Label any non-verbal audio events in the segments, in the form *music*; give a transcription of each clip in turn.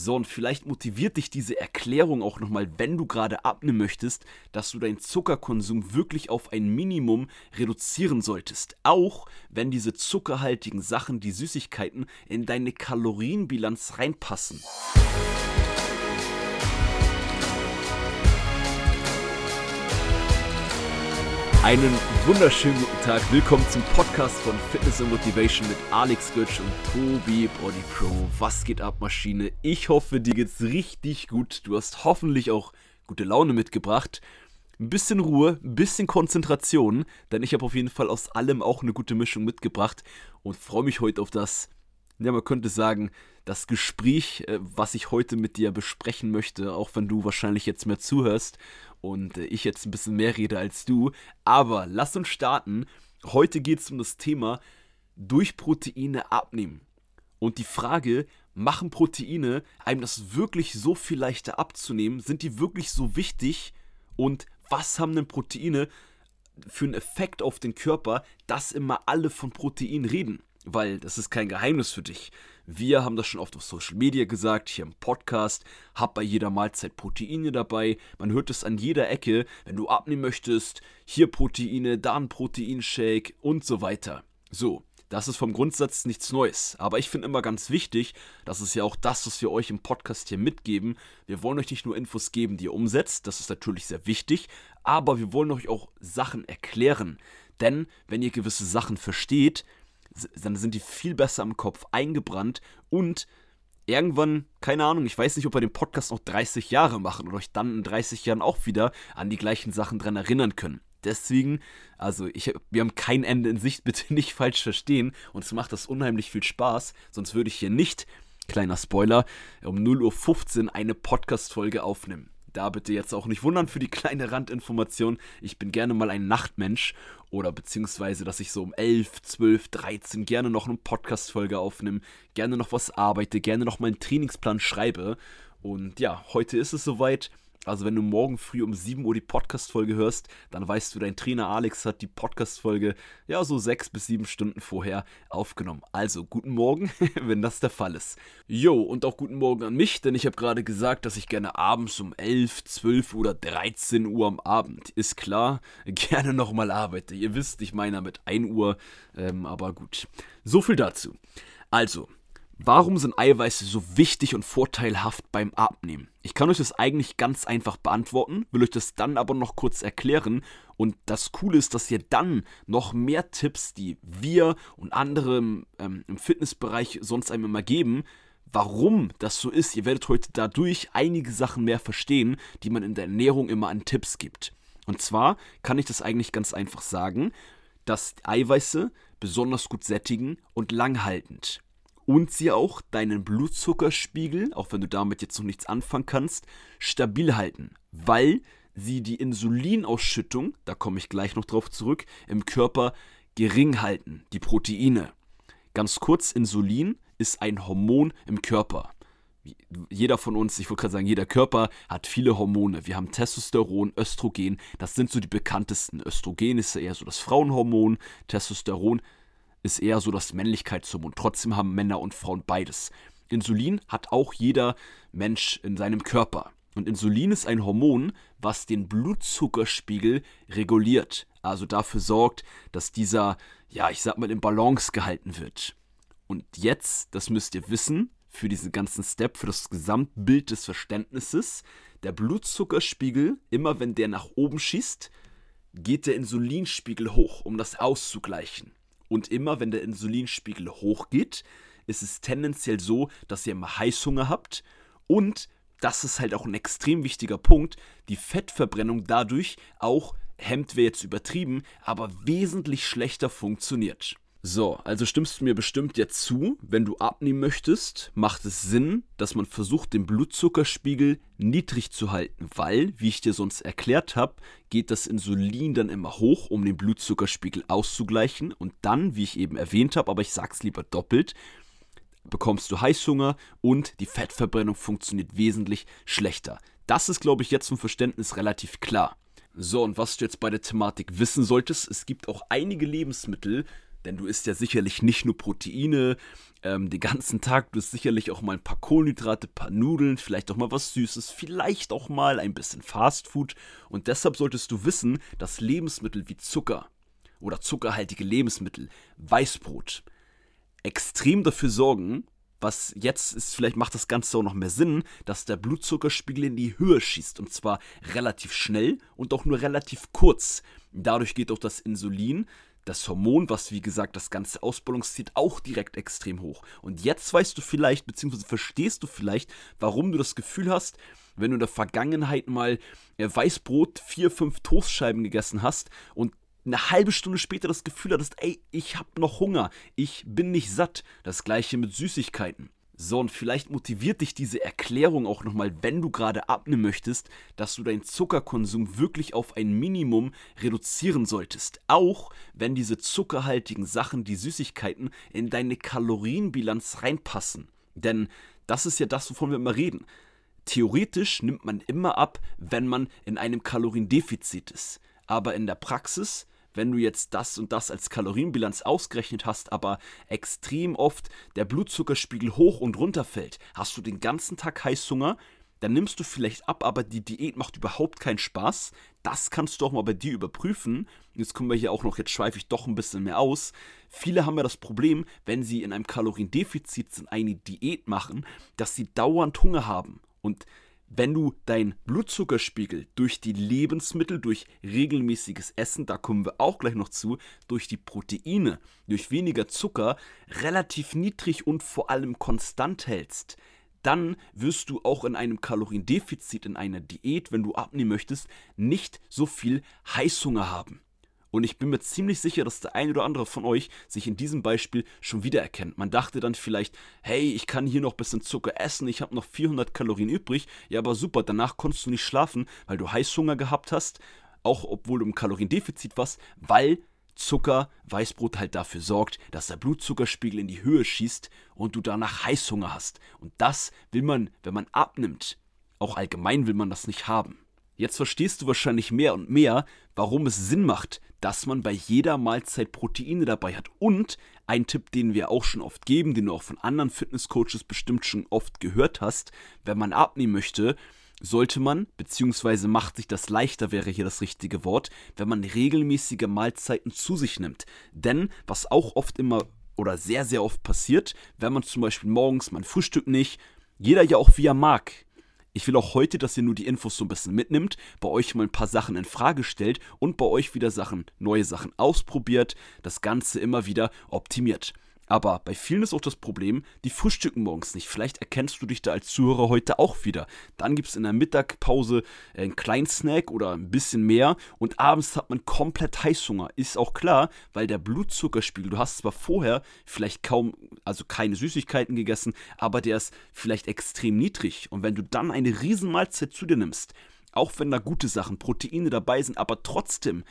So, und vielleicht motiviert dich diese Erklärung auch nochmal, wenn du gerade abnehmen möchtest, dass du deinen Zuckerkonsum wirklich auf ein Minimum reduzieren solltest. Auch wenn diese zuckerhaltigen Sachen, die Süßigkeiten, in deine Kalorienbilanz reinpassen. Einen wunderschönen guten Tag. Willkommen zum Podcast von Fitness and Motivation mit Alex Götz und Tobi Body Pro. Was geht ab, Maschine? Ich hoffe, dir geht's richtig gut. Du hast hoffentlich auch gute Laune mitgebracht. Ein bisschen Ruhe, ein bisschen Konzentration, denn ich habe auf jeden Fall aus allem auch eine gute Mischung mitgebracht und freue mich heute auf das, ja, man könnte sagen, das Gespräch, äh, was ich heute mit dir besprechen möchte, auch wenn du wahrscheinlich jetzt mehr zuhörst und äh, ich jetzt ein bisschen mehr rede als du. Aber lass uns starten. Heute geht es um das Thema durch Proteine abnehmen. Und die Frage, machen Proteine einem das wirklich so viel leichter abzunehmen? Sind die wirklich so wichtig? Und was haben denn Proteine für einen Effekt auf den Körper, dass immer alle von Protein reden? Weil das ist kein Geheimnis für dich. Wir haben das schon oft auf Social Media gesagt, hier im Podcast, hab bei jeder Mahlzeit Proteine dabei. Man hört es an jeder Ecke, wenn du abnehmen möchtest, hier Proteine, da ein Proteinshake und so weiter. So, das ist vom Grundsatz nichts Neues. Aber ich finde immer ganz wichtig, das ist ja auch das, was wir euch im Podcast hier mitgeben. Wir wollen euch nicht nur Infos geben, die ihr umsetzt, das ist natürlich sehr wichtig, aber wir wollen euch auch Sachen erklären. Denn wenn ihr gewisse Sachen versteht, dann sind die viel besser im Kopf eingebrannt und irgendwann, keine Ahnung, ich weiß nicht, ob wir den Podcast noch 30 Jahre machen und euch dann in 30 Jahren auch wieder an die gleichen Sachen dran erinnern können. Deswegen, also ich, wir haben kein Ende in Sicht, *laughs* bitte nicht falsch verstehen. Und es macht das unheimlich viel Spaß, sonst würde ich hier nicht, kleiner Spoiler, um 0.15 Uhr eine Podcast-Folge aufnehmen. Da bitte jetzt auch nicht wundern für die kleine Randinformation. Ich bin gerne mal ein Nachtmensch oder beziehungsweise, dass ich so um 11, 12, 13 gerne noch eine Podcast-Folge aufnehme, gerne noch was arbeite, gerne noch meinen Trainingsplan schreibe. Und ja, heute ist es soweit. Also wenn du morgen früh um 7 Uhr die Podcast-Folge hörst, dann weißt du, dein Trainer Alex hat die Podcast-Folge ja so 6 bis 7 Stunden vorher aufgenommen. Also guten Morgen, *laughs* wenn das der Fall ist. Jo, und auch guten Morgen an mich, denn ich habe gerade gesagt, dass ich gerne abends um 11, 12 oder 13 Uhr am Abend, ist klar, *laughs* gerne nochmal arbeite. Ihr wisst, ich meine mit 1 Uhr, ähm, aber gut. So viel dazu. Also, Warum sind Eiweiße so wichtig und vorteilhaft beim Abnehmen? Ich kann euch das eigentlich ganz einfach beantworten, will euch das dann aber noch kurz erklären. Und das Coole ist, dass ihr dann noch mehr Tipps, die wir und andere ähm, im Fitnessbereich sonst einem immer geben, warum das so ist. Ihr werdet heute dadurch einige Sachen mehr verstehen, die man in der Ernährung immer an Tipps gibt. Und zwar kann ich das eigentlich ganz einfach sagen, dass Eiweiße besonders gut sättigen und langhaltend und sie auch deinen Blutzuckerspiegel, auch wenn du damit jetzt noch nichts anfangen kannst, stabil halten, weil sie die Insulinausschüttung, da komme ich gleich noch drauf zurück, im Körper gering halten, die Proteine. Ganz kurz, Insulin ist ein Hormon im Körper. Jeder von uns, ich wollte gerade sagen, jeder Körper hat viele Hormone. Wir haben Testosteron, Östrogen, das sind so die bekanntesten. Östrogen ist ja eher so das Frauenhormon, Testosteron ist eher so das Männlichkeitshormon. Trotzdem haben Männer und Frauen beides. Insulin hat auch jeder Mensch in seinem Körper. Und Insulin ist ein Hormon, was den Blutzuckerspiegel reguliert. Also dafür sorgt, dass dieser, ja, ich sag mal, in Balance gehalten wird. Und jetzt, das müsst ihr wissen, für diesen ganzen Step, für das Gesamtbild des Verständnisses, der Blutzuckerspiegel, immer wenn der nach oben schießt, geht der Insulinspiegel hoch, um das auszugleichen. Und immer, wenn der Insulinspiegel hochgeht, ist es tendenziell so, dass ihr immer Heißhunger habt und das ist halt auch ein extrem wichtiger Punkt, die Fettverbrennung dadurch auch, hemmt wir jetzt übertrieben, aber wesentlich schlechter funktioniert. So, also stimmst du mir bestimmt jetzt zu, wenn du abnehmen möchtest, macht es Sinn, dass man versucht, den Blutzuckerspiegel niedrig zu halten, weil, wie ich dir sonst erklärt habe, geht das Insulin dann immer hoch, um den Blutzuckerspiegel auszugleichen und dann, wie ich eben erwähnt habe, aber ich sag's lieber doppelt, bekommst du Heißhunger und die Fettverbrennung funktioniert wesentlich schlechter. Das ist, glaube ich, jetzt zum Verständnis relativ klar. So, und was du jetzt bei der Thematik wissen solltest, es gibt auch einige Lebensmittel, Denn du isst ja sicherlich nicht nur Proteine ähm, den ganzen Tag, du isst sicherlich auch mal ein paar Kohlenhydrate, ein paar Nudeln, vielleicht auch mal was Süßes, vielleicht auch mal ein bisschen Fastfood. Und deshalb solltest du wissen, dass Lebensmittel wie Zucker oder zuckerhaltige Lebensmittel, Weißbrot, extrem dafür sorgen, was jetzt ist, vielleicht macht das Ganze auch noch mehr Sinn, dass der Blutzuckerspiegel in die Höhe schießt und zwar relativ schnell und auch nur relativ kurz. Dadurch geht auch das Insulin, das Hormon, was wie gesagt das ganze ausbalanciert, auch direkt extrem hoch. Und jetzt weißt du vielleicht, beziehungsweise verstehst du vielleicht, warum du das Gefühl hast, wenn du in der Vergangenheit mal äh, Weißbrot, vier, fünf Toastscheiben gegessen hast und eine halbe Stunde später das Gefühl hattest, ey, ich hab noch Hunger, ich bin nicht satt. Das gleiche mit Süßigkeiten. So, und vielleicht motiviert dich diese Erklärung auch nochmal, wenn du gerade abnehmen möchtest, dass du deinen Zuckerkonsum wirklich auf ein Minimum reduzieren solltest. Auch wenn diese zuckerhaltigen Sachen, die Süßigkeiten, in deine Kalorienbilanz reinpassen. Denn das ist ja das, wovon wir immer reden. Theoretisch nimmt man immer ab, wenn man in einem Kaloriendefizit ist. Aber in der Praxis wenn du jetzt das und das als Kalorienbilanz ausgerechnet hast, aber extrem oft der Blutzuckerspiegel hoch und runter fällt, hast du den ganzen Tag Heißhunger, dann nimmst du vielleicht ab, aber die Diät macht überhaupt keinen Spaß. Das kannst du auch mal bei dir überprüfen. Jetzt kommen wir hier auch noch, jetzt schweife ich doch ein bisschen mehr aus. Viele haben ja das Problem, wenn sie in einem Kaloriendefizit sind, eine Diät machen, dass sie dauernd Hunger haben. Und wenn du deinen Blutzuckerspiegel durch die Lebensmittel, durch regelmäßiges Essen, da kommen wir auch gleich noch zu, durch die Proteine, durch weniger Zucker relativ niedrig und vor allem konstant hältst, dann wirst du auch in einem Kaloriendefizit, in einer Diät, wenn du abnehmen möchtest, nicht so viel Heißhunger haben. Und ich bin mir ziemlich sicher, dass der ein oder andere von euch sich in diesem Beispiel schon wiedererkennt. Man dachte dann vielleicht, hey, ich kann hier noch ein bisschen Zucker essen, ich habe noch 400 Kalorien übrig. Ja, aber super, danach konntest du nicht schlafen, weil du Heißhunger gehabt hast, auch obwohl du im Kaloriendefizit warst, weil Zucker, Weißbrot halt dafür sorgt, dass der Blutzuckerspiegel in die Höhe schießt und du danach Heißhunger hast. Und das will man, wenn man abnimmt. Auch allgemein will man das nicht haben. Jetzt verstehst du wahrscheinlich mehr und mehr, warum es Sinn macht, dass man bei jeder Mahlzeit Proteine dabei hat. Und ein Tipp, den wir auch schon oft geben, den du auch von anderen Fitnesscoaches bestimmt schon oft gehört hast, wenn man abnehmen möchte, sollte man, beziehungsweise macht sich das leichter, wäre hier das richtige Wort, wenn man regelmäßige Mahlzeiten zu sich nimmt. Denn was auch oft immer oder sehr, sehr oft passiert, wenn man zum Beispiel morgens, man frühstückt nicht, jeder ja auch wie er mag, ich will auch heute, dass ihr nur die Infos so ein bisschen mitnimmt, bei euch mal ein paar Sachen in Frage stellt und bei euch wieder Sachen, neue Sachen ausprobiert, das Ganze immer wieder optimiert. Aber bei vielen ist auch das Problem, die frühstücken morgens nicht. Vielleicht erkennst du dich da als Zuhörer heute auch wieder. Dann gibt es in der Mittagpause einen kleinen Snack oder ein bisschen mehr und abends hat man komplett Heißhunger. Ist auch klar, weil der Blutzuckerspiegel, du hast zwar vorher vielleicht kaum, also keine Süßigkeiten gegessen, aber der ist vielleicht extrem niedrig. Und wenn du dann eine Riesenmahlzeit zu dir nimmst, auch wenn da gute Sachen, Proteine dabei sind, aber trotzdem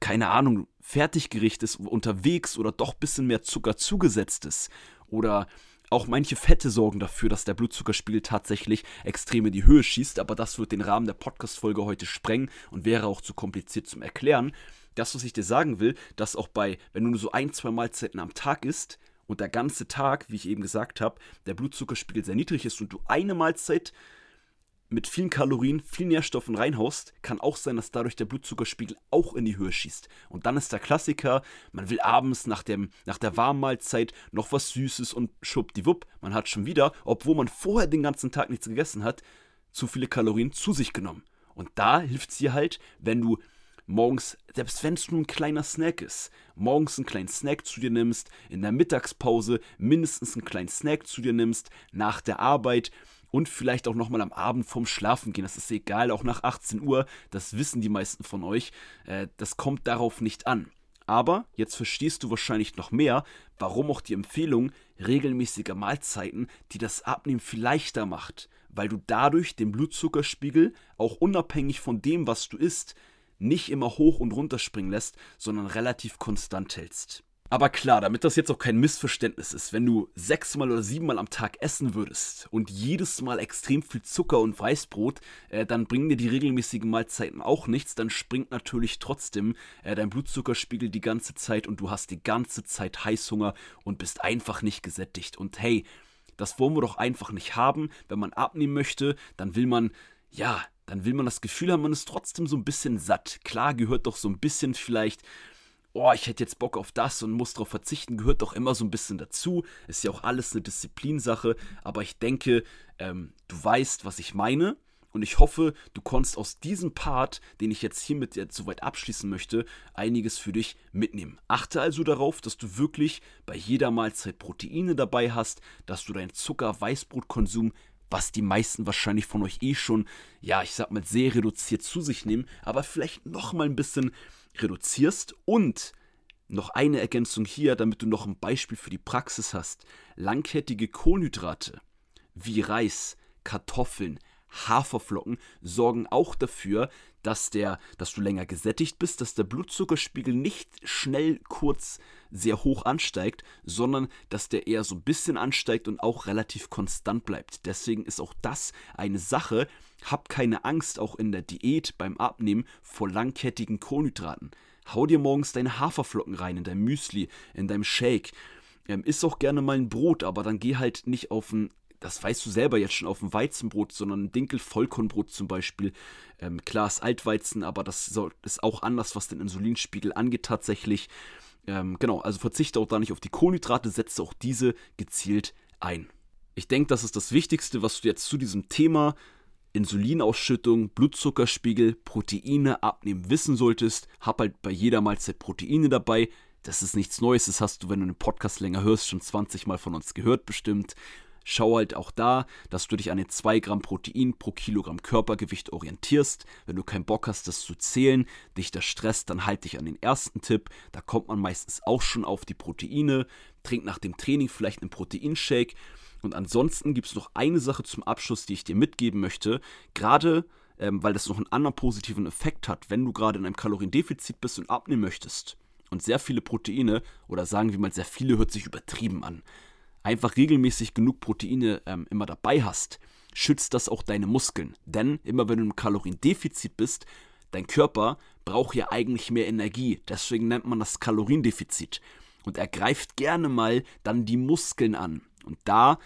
keine Ahnung, Fertiggericht ist unterwegs oder doch ein bisschen mehr Zucker zugesetzt ist. Oder auch manche Fette sorgen dafür, dass der Blutzuckerspiegel tatsächlich extrem in die Höhe schießt, aber das wird den Rahmen der Podcast-Folge heute sprengen und wäre auch zu kompliziert zum Erklären. Das, was ich dir sagen will, dass auch bei, wenn du nur so ein, zwei Mahlzeiten am Tag isst und der ganze Tag, wie ich eben gesagt habe, der Blutzuckerspiegel sehr niedrig ist und du eine Mahlzeit mit vielen Kalorien, vielen Nährstoffen reinhaust, kann auch sein, dass dadurch der Blutzuckerspiegel auch in die Höhe schießt. Und dann ist der Klassiker, man will abends nach, dem, nach der Warmmahlzeit noch was Süßes und schwuppdiwupp, man hat schon wieder, obwohl man vorher den ganzen Tag nichts gegessen hat, zu viele Kalorien zu sich genommen. Und da hilft es dir halt, wenn du morgens, selbst wenn es nur ein kleiner Snack ist, morgens einen kleinen Snack zu dir nimmst, in der Mittagspause mindestens einen kleinen Snack zu dir nimmst, nach der Arbeit und vielleicht auch nochmal am Abend vorm Schlafen gehen. Das ist egal, auch nach 18 Uhr, das wissen die meisten von euch. Äh, das kommt darauf nicht an. Aber jetzt verstehst du wahrscheinlich noch mehr, warum auch die Empfehlung regelmäßiger Mahlzeiten, die das Abnehmen viel leichter macht, weil du dadurch den Blutzuckerspiegel auch unabhängig von dem, was du isst, nicht immer hoch und runter springen lässt, sondern relativ konstant hältst. Aber klar, damit das jetzt auch kein Missverständnis ist, wenn du sechsmal oder siebenmal am Tag essen würdest und jedes Mal extrem viel Zucker und Weißbrot, äh, dann bringen dir die regelmäßigen Mahlzeiten auch nichts. Dann springt natürlich trotzdem äh, dein Blutzuckerspiegel die ganze Zeit und du hast die ganze Zeit Heißhunger und bist einfach nicht gesättigt. Und hey, das wollen wir doch einfach nicht haben. Wenn man abnehmen möchte, dann will man, ja, dann will man das Gefühl haben, man ist trotzdem so ein bisschen satt. Klar gehört doch so ein bisschen vielleicht oh, ich hätte jetzt Bock auf das und muss darauf verzichten, gehört doch immer so ein bisschen dazu. Ist ja auch alles eine Disziplinsache, aber ich denke, ähm, du weißt, was ich meine. Und ich hoffe, du konntest aus diesem Part, den ich jetzt hiermit jetzt soweit abschließen möchte, einiges für dich mitnehmen. Achte also darauf, dass du wirklich bei jeder Mahlzeit Proteine dabei hast, dass du deinen Zucker-Weißbrotkonsum was die meisten wahrscheinlich von euch eh schon, ja, ich sag mal, sehr reduziert zu sich nehmen, aber vielleicht noch mal ein bisschen reduzierst und noch eine Ergänzung hier, damit du noch ein Beispiel für die Praxis hast. Langkettige Kohlenhydrate wie Reis, Kartoffeln, Haferflocken sorgen auch dafür, dass, der, dass du länger gesättigt bist, dass der Blutzuckerspiegel nicht schnell kurz sehr hoch ansteigt, sondern dass der eher so ein bisschen ansteigt und auch relativ konstant bleibt. Deswegen ist auch das eine Sache. Hab keine Angst, auch in der Diät beim Abnehmen vor langkettigen Kohlenhydraten. Hau dir morgens deine Haferflocken rein in dein Müsli, in deinem Shake. Ähm, iss auch gerne mal ein Brot, aber dann geh halt nicht auf ein das weißt du selber jetzt schon auf dem Weizenbrot, sondern ein Dinkel-Vollkornbrot zum Beispiel. Ähm, klar ist Altweizen, aber das ist auch anders, was den Insulinspiegel angeht tatsächlich. Ähm, genau, also verzichte auch da nicht auf die Kohlenhydrate, setze auch diese gezielt ein. Ich denke, das ist das Wichtigste, was du jetzt zu diesem Thema Insulinausschüttung, Blutzuckerspiegel, Proteine abnehmen wissen solltest. Hab halt bei jeder Mahlzeit Proteine dabei. Das ist nichts Neues, das hast du, wenn du einen Podcast länger hörst, schon 20 Mal von uns gehört bestimmt. Schau halt auch da, dass du dich an den 2 Gramm Protein pro Kilogramm Körpergewicht orientierst. Wenn du keinen Bock hast, das zu zählen, dich das stresst, dann halt dich an den ersten Tipp. Da kommt man meistens auch schon auf die Proteine. Trink nach dem Training vielleicht einen Proteinshake. Und ansonsten gibt es noch eine Sache zum Abschluss, die ich dir mitgeben möchte. Gerade ähm, weil das noch einen anderen positiven Effekt hat, wenn du gerade in einem Kaloriendefizit bist und abnehmen möchtest und sehr viele Proteine oder sagen wir mal sehr viele hört sich übertrieben an einfach regelmäßig genug Proteine ähm, immer dabei hast, schützt das auch deine Muskeln. Denn immer wenn du im Kaloriendefizit bist, dein Körper braucht ja eigentlich mehr Energie. Deswegen nennt man das Kaloriendefizit. Und er greift gerne mal dann die Muskeln an. Und da,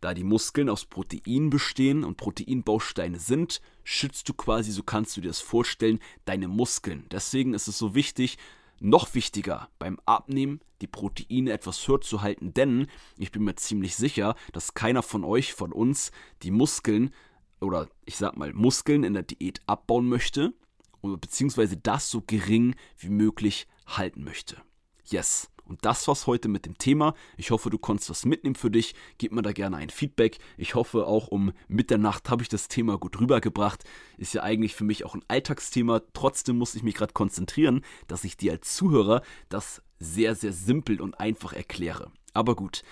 da die Muskeln aus Protein bestehen und Proteinbausteine sind, schützt du quasi, so kannst du dir das vorstellen, deine Muskeln. Deswegen ist es so wichtig, noch wichtiger beim Abnehmen die Proteine etwas höher zu halten, denn ich bin mir ziemlich sicher, dass keiner von euch, von uns, die Muskeln oder ich sag mal Muskeln in der Diät abbauen möchte oder beziehungsweise das so gering wie möglich halten möchte. Yes. Und das war's heute mit dem Thema. Ich hoffe, du konntest was mitnehmen für dich. Gib mir da gerne ein Feedback. Ich hoffe auch um Mitternacht habe ich das Thema gut rübergebracht. Ist ja eigentlich für mich auch ein Alltagsthema. Trotzdem muss ich mich gerade konzentrieren, dass ich dir als Zuhörer das sehr, sehr simpel und einfach erkläre. Aber gut,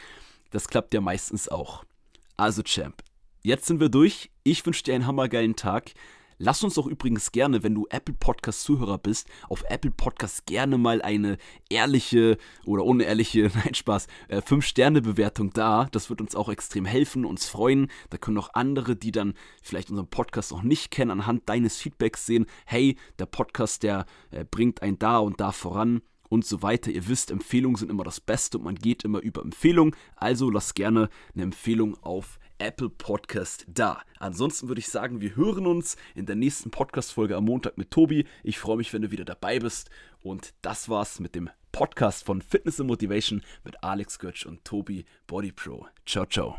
das klappt ja meistens auch. Also Champ, jetzt sind wir durch. Ich wünsche dir einen hammergeilen Tag. Lass uns doch übrigens gerne, wenn du Apple Podcast Zuhörer bist, auf Apple Podcast gerne mal eine ehrliche oder unehrliche, *laughs* nein Spaß, 5-Sterne-Bewertung äh, da. Das wird uns auch extrem helfen, uns freuen. Da können auch andere, die dann vielleicht unseren Podcast noch nicht kennen, anhand deines Feedbacks sehen, hey, der Podcast, der äh, bringt einen da und da voran und so weiter. Ihr wisst, Empfehlungen sind immer das Beste und man geht immer über Empfehlungen. Also lasst gerne eine Empfehlung auf Apple Podcast da. Ansonsten würde ich sagen, wir hören uns in der nächsten Podcast-Folge am Montag mit Tobi. Ich freue mich, wenn du wieder dabei bist. Und das war's mit dem Podcast von Fitness and Motivation mit Alex Götsch und Tobi Body Pro. Ciao, ciao.